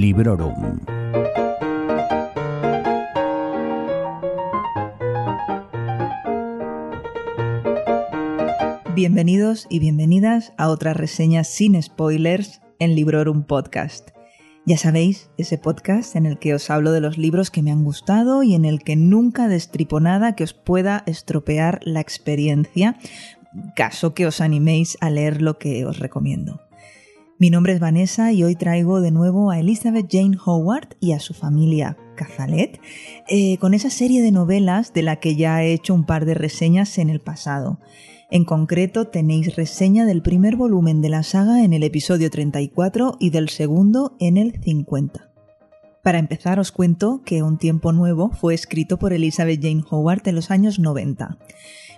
Librorum. Bienvenidos y bienvenidas a otra reseña sin spoilers en Librorum Podcast. Ya sabéis, ese podcast en el que os hablo de los libros que me han gustado y en el que nunca destripo nada que os pueda estropear la experiencia, caso que os animéis a leer lo que os recomiendo. Mi nombre es Vanessa y hoy traigo de nuevo a Elizabeth Jane Howard y a su familia Cazalet eh, con esa serie de novelas de la que ya he hecho un par de reseñas en el pasado. En concreto, tenéis reseña del primer volumen de la saga en el episodio 34 y del segundo en el 50. Para empezar, os cuento que Un tiempo nuevo fue escrito por Elizabeth Jane Howard en los años 90.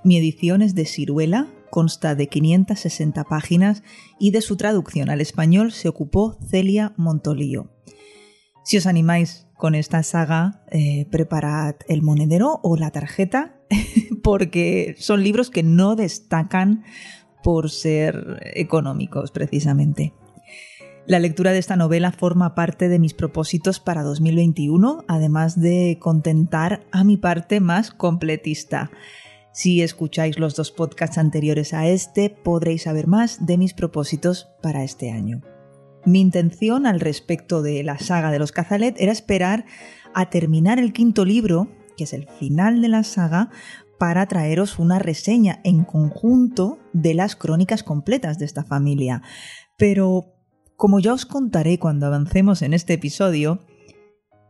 Mi edición es de ciruela, consta de 560 páginas y de su traducción al español se ocupó Celia Montolío. Si os animáis con esta saga, eh, preparad el monedero o la tarjeta porque son libros que no destacan por ser económicos precisamente. La lectura de esta novela forma parte de mis propósitos para 2021, además de contentar a mi parte más completista. Si escucháis los dos podcasts anteriores a este, podréis saber más de mis propósitos para este año. Mi intención al respecto de la saga de los Cazalet era esperar a terminar el quinto libro, que es el final de la saga, para traeros una reseña en conjunto de las crónicas completas de esta familia. Pero, como ya os contaré cuando avancemos en este episodio,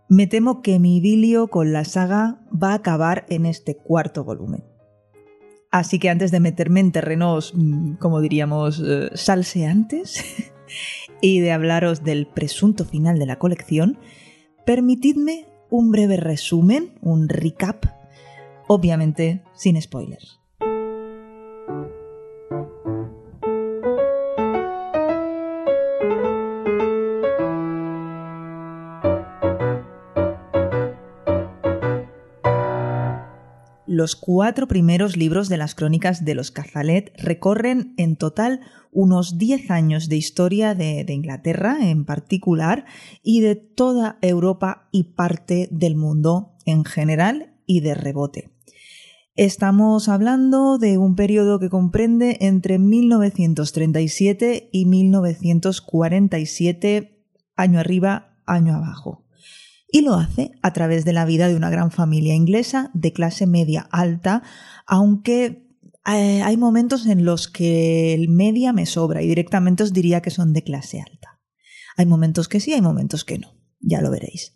me temo que mi idilio con la saga va a acabar en este cuarto volumen. Así que antes de meterme en terrenos, mm, como diríamos, eh, salseantes, y de hablaros del presunto final de la colección, permitidme un breve resumen, un recap obviamente sin spoilers. Los cuatro primeros libros de las crónicas de los Cazalet recorren en total unos diez años de historia de, de, Inglaterra en particular y de toda Europa y parte del mundo en general y de rebote. Estamos hablando de un periodo que comprende entre 1937 y 1947, año arriba, año abajo. Y lo hace a través de la vida de una gran familia inglesa de clase media alta, aunque eh, hay momentos en los que el media me sobra y directamente os diría que son de clase alta. Hay momentos que sí, hay momentos que no, ya lo veréis.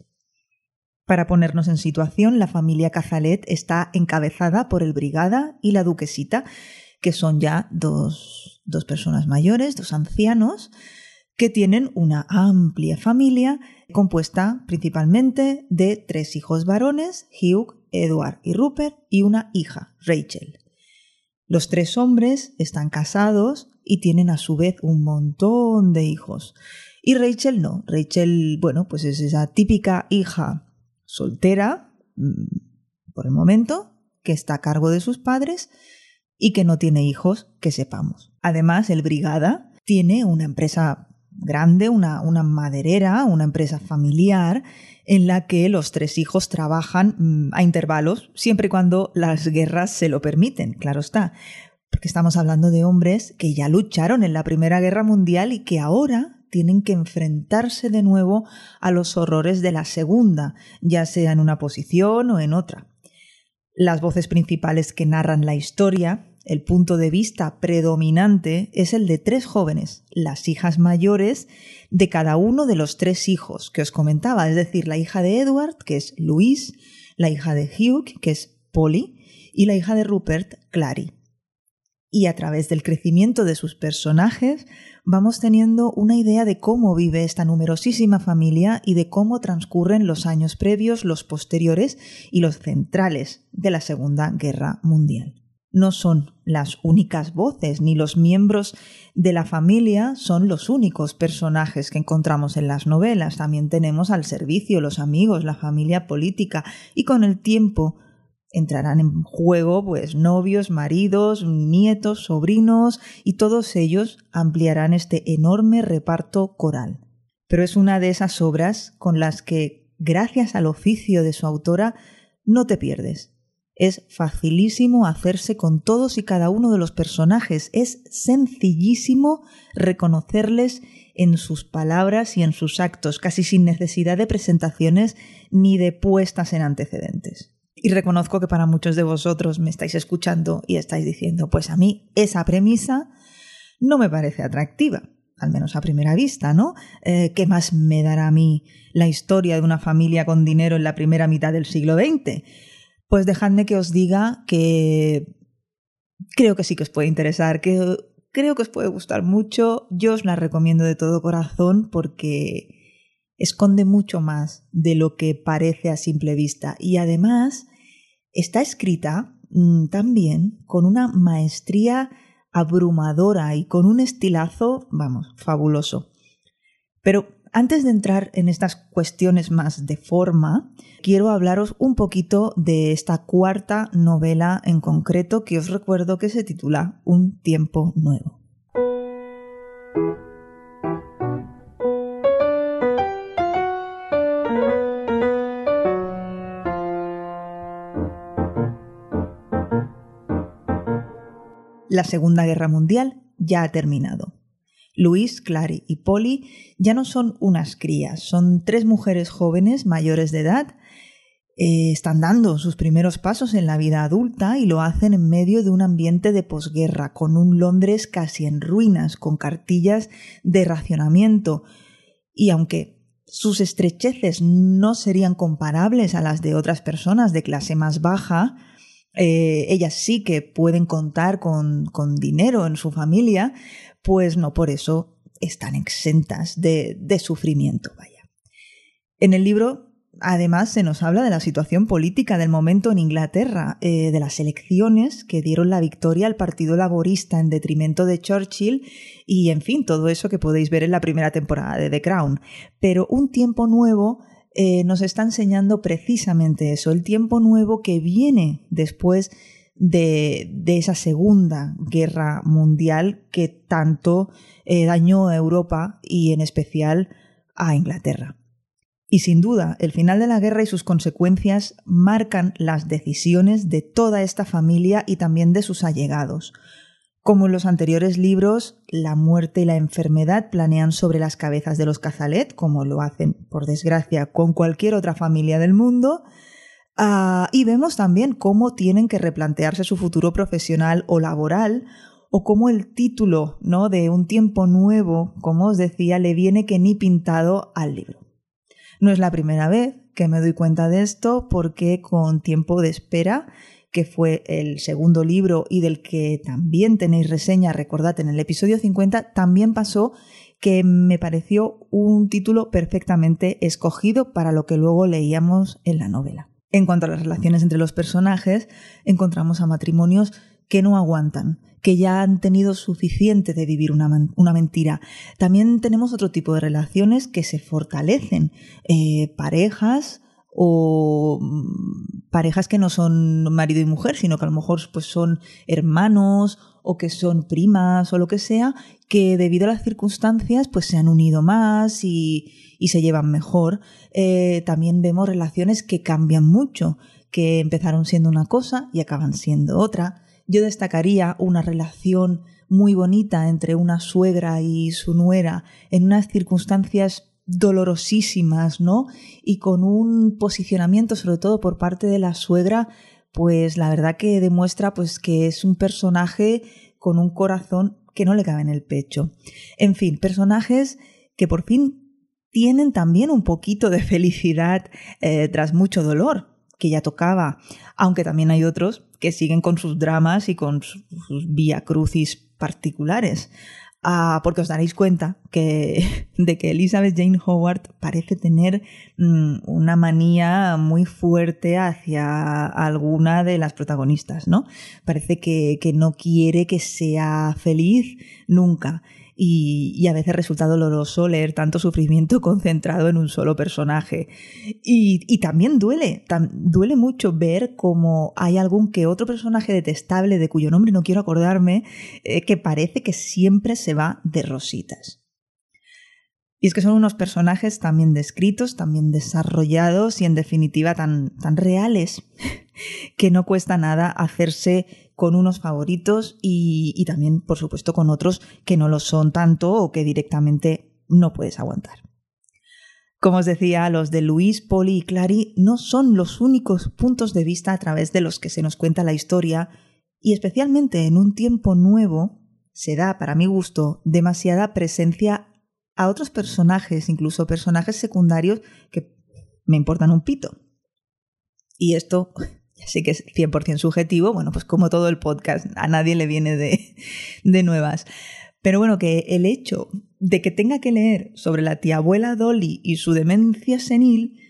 Para ponernos en situación, la familia Cazalet está encabezada por el Brigada y la Duquesita, que son ya dos, dos personas mayores, dos ancianos, que tienen una amplia familia compuesta principalmente de tres hijos varones, Hugh, Edward y Rupert, y una hija, Rachel. Los tres hombres están casados y tienen a su vez un montón de hijos. Y Rachel no. Rachel, bueno, pues es esa típica hija soltera, mm, por el momento, que está a cargo de sus padres y que no tiene hijos que sepamos. Además, el Brigada tiene una empresa grande, una, una maderera, una empresa familiar, en la que los tres hijos trabajan mm, a intervalos, siempre y cuando las guerras se lo permiten, claro está. Porque estamos hablando de hombres que ya lucharon en la Primera Guerra Mundial y que ahora tienen que enfrentarse de nuevo a los horrores de la segunda, ya sea en una posición o en otra. Las voces principales que narran la historia, el punto de vista predominante es el de tres jóvenes, las hijas mayores de cada uno de los tres hijos que os comentaba, es decir, la hija de Edward, que es Louise, la hija de Hugh, que es Polly, y la hija de Rupert, Clary y a través del crecimiento de sus personajes vamos teniendo una idea de cómo vive esta numerosísima familia y de cómo transcurren los años previos, los posteriores y los centrales de la Segunda Guerra Mundial. No son las únicas voces ni los miembros de la familia son los únicos personajes que encontramos en las novelas. También tenemos al servicio, los amigos, la familia política y con el tiempo entrarán en juego pues novios, maridos, nietos, sobrinos y todos ellos ampliarán este enorme reparto coral. pero es una de esas obras con las que, gracias al oficio de su autora, no te pierdes. Es facilísimo hacerse con todos y cada uno de los personajes, es sencillísimo reconocerles en sus palabras y en sus actos, casi sin necesidad de presentaciones ni de puestas en antecedentes. Y reconozco que para muchos de vosotros me estáis escuchando y estáis diciendo, pues a mí esa premisa no me parece atractiva, al menos a primera vista, ¿no? Eh, ¿Qué más me dará a mí la historia de una familia con dinero en la primera mitad del siglo XX? Pues dejadme que os diga que creo que sí que os puede interesar, que creo que os puede gustar mucho. Yo os la recomiendo de todo corazón porque esconde mucho más de lo que parece a simple vista y además está escrita mm, también con una maestría abrumadora y con un estilazo, vamos, fabuloso. Pero antes de entrar en estas cuestiones más de forma, quiero hablaros un poquito de esta cuarta novela en concreto que os recuerdo que se titula Un tiempo nuevo. La Segunda Guerra Mundial ya ha terminado. Luis, Clary y Polly ya no son unas crías, son tres mujeres jóvenes mayores de edad. Eh, están dando sus primeros pasos en la vida adulta y lo hacen en medio de un ambiente de posguerra, con un Londres casi en ruinas, con cartillas de racionamiento. Y aunque sus estrecheces no serían comparables a las de otras personas de clase más baja, eh, ellas sí que pueden contar con, con, dinero en su familia, pues no por eso están exentas de, de sufrimiento, vaya. En el libro Además, se nos habla de la situación política del momento en Inglaterra, eh, de las elecciones que dieron la victoria al Partido Laborista en detrimento de Churchill y, en fin, todo eso que podéis ver en la primera temporada de The Crown. Pero un tiempo nuevo eh, nos está enseñando precisamente eso, el tiempo nuevo que viene después de, esa segunda guerra mundial que tanto eh, dañó a Europa y en especial a Inglaterra. Y sin duda, el final de la guerra y sus consecuencias marcan las decisiones de toda esta familia y también de sus allegados. Como en los anteriores libros, la muerte y la enfermedad planean sobre las cabezas de los Cazalet, como lo hacen, por desgracia, con cualquier otra familia del mundo. Ah, y vemos también cómo tienen que replantearse su futuro profesional o laboral, o cómo el título ¿no? de Un tiempo nuevo, como os decía, le viene que ni pintado al libro. No es la primera vez que me doy cuenta de esto, porque con tiempo de espera que fue el segundo libro y del que también tenéis reseña, recordad, en el episodio 50, también pasó que me pareció un título perfectamente escogido para lo que luego leíamos en la novela. En cuanto a las relaciones entre los personajes, encontramos a matrimonios que no aguantan, que ya han tenido suficiente de vivir una, mentira. También tenemos otro tipo de relaciones que se fortalecen, eh, parejas o mm, parejas que no son marido y mujer, sino que a lo mejor pues, son hermanos o que son primas o lo que sea, que debido a las circunstancias pues se han unido más y, y se llevan mejor. Eh, también vemos relaciones que cambian mucho, que empezaron siendo una cosa y acaban siendo otra. Yo destacaría una relación muy bonita entre una suegra y su nuera en unas circunstancias dolorosísimas, ¿no? Y con un posicionamiento, sobre todo por parte de la suegra, pues la verdad que demuestra pues que es un personaje con un corazón que no le cabe en el pecho. En fin, personajes que por fin tienen también un poquito de felicidad eh, tras mucho dolor, que ya tocaba, aunque también hay otros que siguen con sus dramas y con sus, sus vía crucis particulares. Porque os daréis cuenta de que Elizabeth Jane Howard parece tener mm, una manía muy fuerte hacia alguna de las protagonistas, ¿no? Parece que no quiere que sea feliz nunca y, a veces resulta doloroso leer tanto sufrimiento concentrado en un solo personaje. Y, también duele, duele mucho ver cómo hay algún que otro personaje detestable de cuyo nombre no quiero acordarme, eh, que parece que siempre se va de rositas. Y es que son unos personajes también descritos, también desarrollados y en definitiva tan, tan reales que no cuesta nada hacerse con unos favoritos y, y también, por supuesto, con otros que no lo son tanto o que directamente no puedes aguantar. Como os decía, los de Luis, Poli y Clary no son los únicos puntos de vista a través de los que se nos cuenta la historia, y especialmente en un tiempo nuevo se da, para mi gusto, demasiada presencia a otros personajes, incluso personajes secundarios que me importan un pito. Y esto ya sé que es 100% subjetivo, bueno, pues como todo el podcast, a nadie le viene de, de nuevas. Pero bueno, que el hecho de que tenga que leer sobre la tía abuela Dolly y su demencia senil,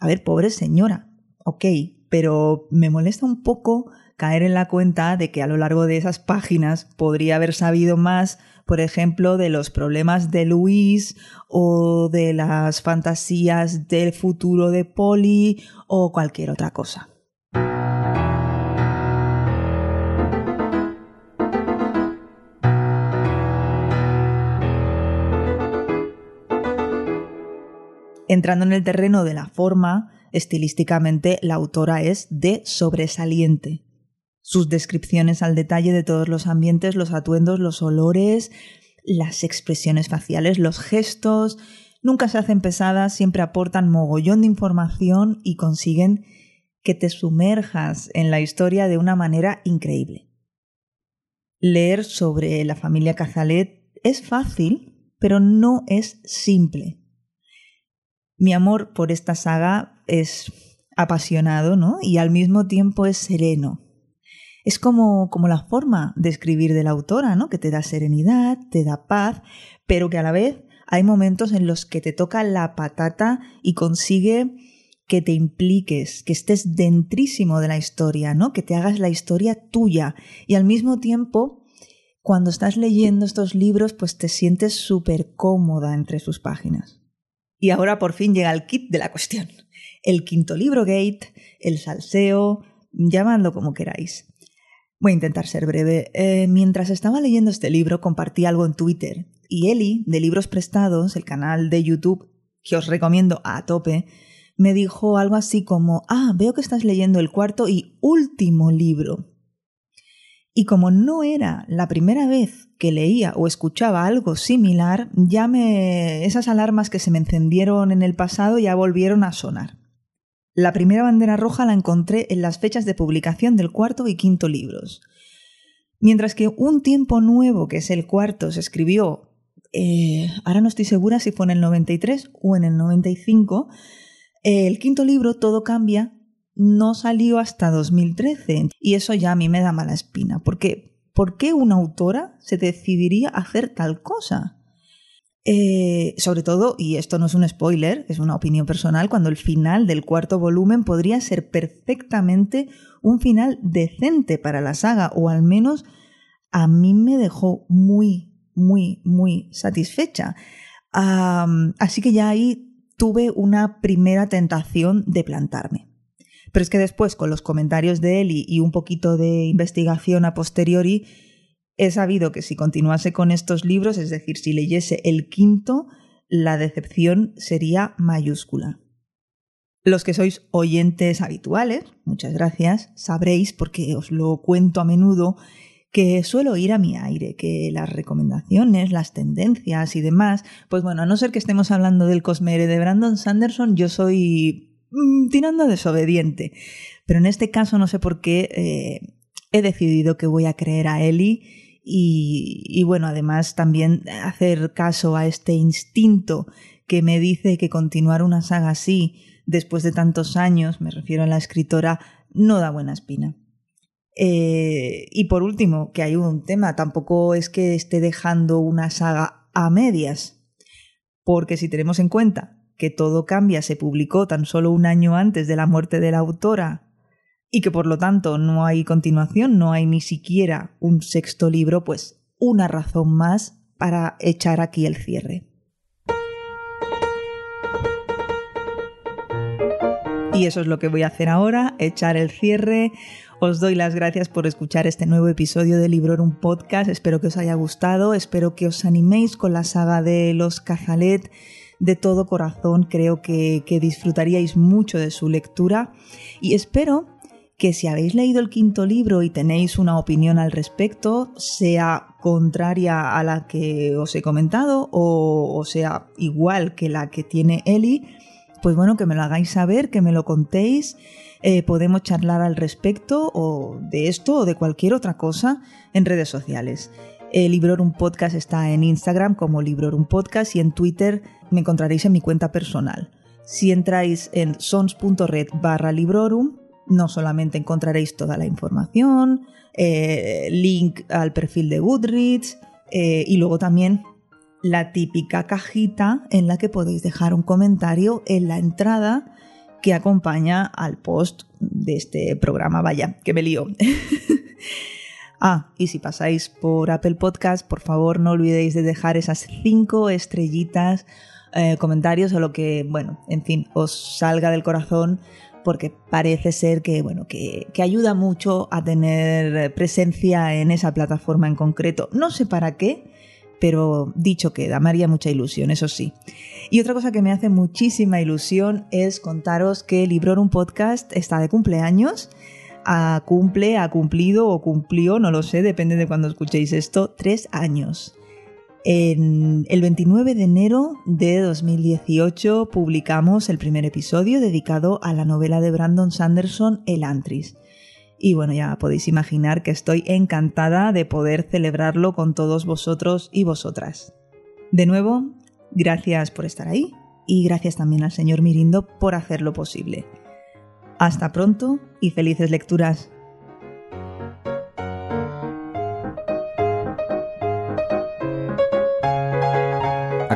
a ver, pobre señora, ok, pero me molesta un poco caer en la cuenta de que a lo largo de esas páginas podría haber sabido más, por ejemplo, de los problemas de Luis o de las fantasías del futuro de Polly o cualquier otra cosa. Entrando en el terreno de la forma, estilísticamente la autora es de sobresaliente. Sus descripciones al detalle de todos los ambientes, los atuendos, los olores, las expresiones faciales, los gestos, nunca se hacen pesadas, siempre aportan mogollón de información y consiguen que te sumerjas en la historia de una manera increíble. Leer sobre la familia Cazalet es fácil, pero no es simple. Mi amor por esta saga es apasionado, ¿no? Y al mismo tiempo es sereno. Es como, como la forma de escribir de la autora, ¿no? Que te da serenidad, te da paz, pero que a la vez hay momentos en los que te toca la patata y consigue que te impliques, que estés dentrísimo de la historia, ¿no? Que te hagas la historia tuya y al mismo tiempo cuando estás leyendo estos libros pues te sientes súper cómoda entre sus páginas. Y ahora por fin llega el kit de la cuestión. El quinto libro Gate, el salseo, llamadlo como queráis. Voy a intentar ser breve. Eh, mientras estaba leyendo este libro compartí algo en Twitter y Eli, de Libros Prestados, el canal de YouTube que os recomiendo a tope, me dijo algo así como, ah, veo que estás leyendo el cuarto y último libro. Y como no era la primera vez que leía o escuchaba algo similar, ya me esas alarmas que se me encendieron en el pasado ya volvieron a sonar. La primera bandera roja la encontré en las fechas de publicación del cuarto y quinto libros. Mientras que Un tiempo nuevo, que es el cuarto, se escribió, eh, ahora no estoy segura si fue en el 93 o en el 95, el quinto libro, Todo cambia, no salió hasta 2013 y eso ya a mí me da mala espina, porque ¿por qué una autora se decidiría hacer tal cosa? Eh, sobre todo, y esto no es un spoiler, es una opinión personal, cuando el final del cuarto volumen podría ser perfectamente un final decente para la saga, o al menos a mí me dejó muy, muy, muy satisfecha. así que ya ahí tuve una primera tentación de plantarme. Pero es que después, con los comentarios de él y, un poquito de investigación a posteriori, he sabido que si continuase con estos libros, es decir, si leyese el quinto, la decepción sería mayúscula. Los que sois oyentes habituales, muchas gracias, sabréis, porque os lo cuento a menudo, que suelo ir a mi aire, que las recomendaciones, las tendencias y demás, pues bueno, a no ser que estemos hablando del Cosmere de Brandon Sanderson, yo soy Mm, tirando desobediente. Pero en este caso no sé por qué eh, he decidido que voy a creer a Eli y, bueno, además también hacer caso a este instinto que me dice que continuar una saga así después de tantos años, me refiero a la escritora, no da buena espina. Eh, y por último, que hay un tema, tampoco es que esté dejando una saga a medias, porque si tenemos en cuenta que Todo cambia se publicó tan solo un año antes de la muerte de la autora y que por lo tanto no hay continuación, no hay ni siquiera un sexto libro, pues una razón más para echar aquí el cierre. Y eso es lo que voy a hacer ahora, echar el cierre. Os doy las gracias por escuchar este nuevo episodio de Librorum Podcast. Espero que os haya gustado, espero que os animéis con la saga de los Cazalet. De todo corazón creo que, que disfrutaríais mucho de su lectura y espero que si habéis leído el quinto libro y tenéis una opinión al respecto, sea contraria a la que os he comentado o, sea igual que la que tiene Eli, pues bueno, que me lo hagáis saber, que me lo contéis. Eh, podemos charlar al respecto o de esto o de cualquier otra cosa en redes sociales. El Librorum Podcast está en Instagram como Librorum Podcast y en Twitter me encontraréis en mi cuenta personal. Si entráis en sons.red barra Librorum, no solamente encontraréis toda la información, eh, link al perfil de Goodreads eh, y luego también la típica cajita en la que podéis dejar un comentario en la entrada que acompaña al post de este programa. Vaya, que me lío. ah, y si pasáis por Apple Podcast, por favor no olvidéis de dejar esas cinco estrellitas, eh, comentarios o lo que, bueno, en fin, os salga del corazón porque parece ser que, bueno, que, que, ayuda mucho a tener presencia en esa plataforma en concreto. No sé para qué, pero dicho queda, me haría mucha ilusión, eso sí. Y otra cosa que me hace muchísima ilusión es contaros que Librorum Podcast está de cumpleaños. A cumple, ha cumplido o cumplió, no lo sé, depende de cuando escuchéis esto, tres años. En el 29 de enero de 2018 publicamos el primer episodio dedicado a la novela de Brandon Sanderson, El Antris. Y bueno, ya podéis imaginar que estoy encantada de poder celebrarlo con todos vosotros y vosotras. De nuevo, gracias por estar ahí y gracias también al señor Mirindo por hacerlo posible. Hasta pronto y felices lecturas.